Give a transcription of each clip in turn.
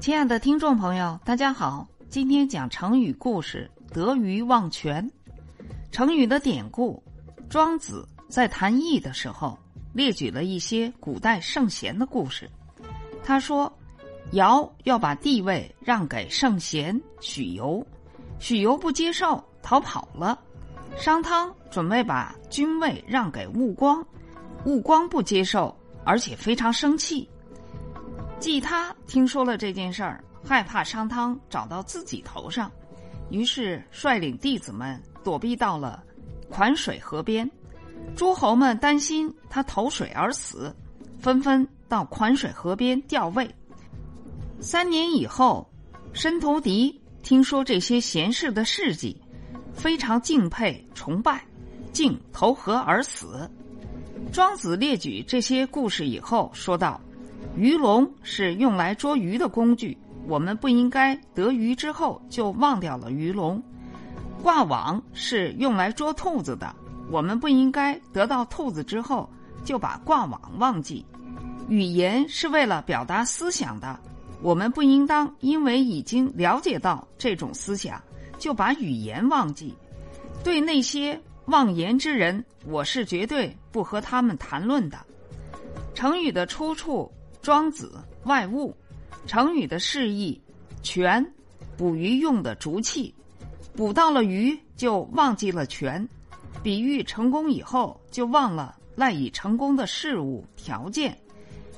亲爱的听众朋友，大家好，今天讲成语故事“得鱼忘泉”。成语的典故，庄子在谈义的时候列举了一些古代圣贤的故事。他说，尧要把地位让给圣贤许由，许由不接受，逃跑了。商汤准备把君位让给穆光，穆光不接受，而且非常生气。季他听说了这件事儿，害怕商汤找到自己头上，于是率领弟子们躲避到了款水河边。诸侯们担心他投水而死，纷纷到款水河边吊位。三年以后，申屠狄听说这些贤士的事迹，非常敬佩崇拜，竟投河而死。庄子列举这些故事以后，说道。鱼笼是用来捉鱼的工具，我们不应该得鱼之后就忘掉了鱼笼。挂网是用来捉兔子的，我们不应该得到兔子之后就把挂网忘记。语言是为了表达思想的，我们不应当因为已经了解到这种思想就把语言忘记。对那些妄言之人，我是绝对不和他们谈论的。成语的出处。庄子外物，成语的释义，泉，捕鱼用的竹器，捕到了鱼就忘记了泉，比喻成功以后就忘了赖以成功的事物条件，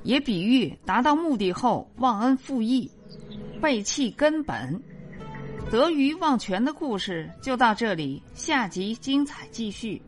也比喻达到目的后忘恩负义，背弃根本。得鱼忘泉的故事就到这里，下集精彩继续。